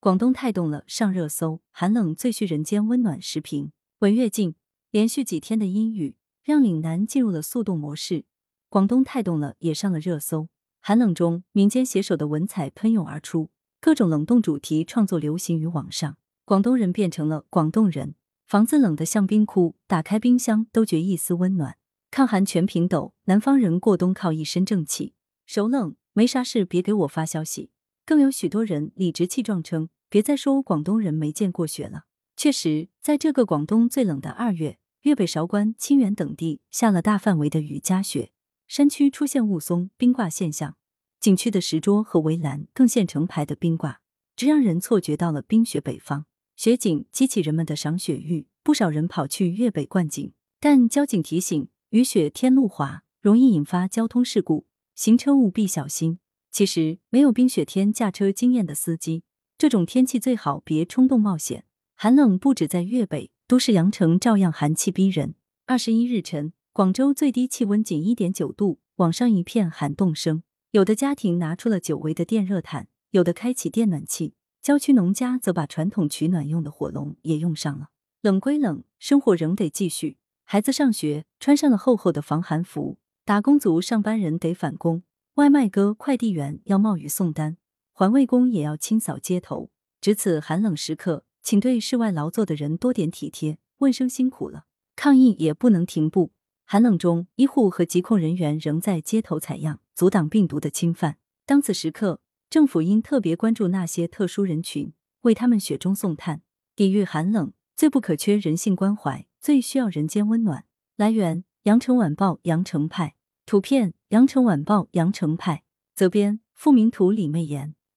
广东太冻了，上热搜，寒冷最需人间温暖。时频：文跃进。连续几天的阴雨，让岭南进入了速冻模式。广东太冻了，也上了热搜。寒冷中，民间携手的文采喷涌而出，各种冷冻主题创作流行于网上。广东人变成了广东人，房子冷得像冰窟，打开冰箱都觉一丝温暖。抗寒全凭抖，南方人过冬靠一身正气。手冷没啥事，别给我发消息。更有许多人理直气壮称：“别再说广东人没见过雪了。”确实，在这个广东最冷的二月，粤北韶关、清远等地下了大范围的雨夹雪，山区出现雾凇、冰挂现象，景区的石桌和围栏更现成排的冰挂，这让人错觉到了冰雪北方。雪景激起人们的赏雪欲，不少人跑去粤北观景。但交警提醒：雨雪天路滑，容易引发交通事故，行车务必小心。其实，没有冰雪天驾车经验的司机，这种天气最好别冲动冒险。寒冷不止在粤北，都市羊城照样寒气逼人。二十一日晨，广州最低气温仅一点九度，网上一片喊冻声。有的家庭拿出了久违的电热毯，有的开启电暖气，郊区农家则把传统取暖用的火龙也用上了。冷归冷，生活仍得继续。孩子上学，穿上了厚厚的防寒服；打工族、上班人得返工。外卖哥、快递员要冒雨送单，环卫工也要清扫街头。值此寒冷时刻，请对室外劳作的人多点体贴，问声辛苦了。抗疫也不能停步，寒冷中，医护和疾控人员仍在街头采样，阻挡病毒的侵犯。当此时刻，政府应特别关注那些特殊人群，为他们雪中送炭。抵御寒冷，最不可缺人性关怀，最需要人间温暖。来源：羊城晚报羊城派。图片：羊城晚报羊城派，责编：付明图，李媚妍。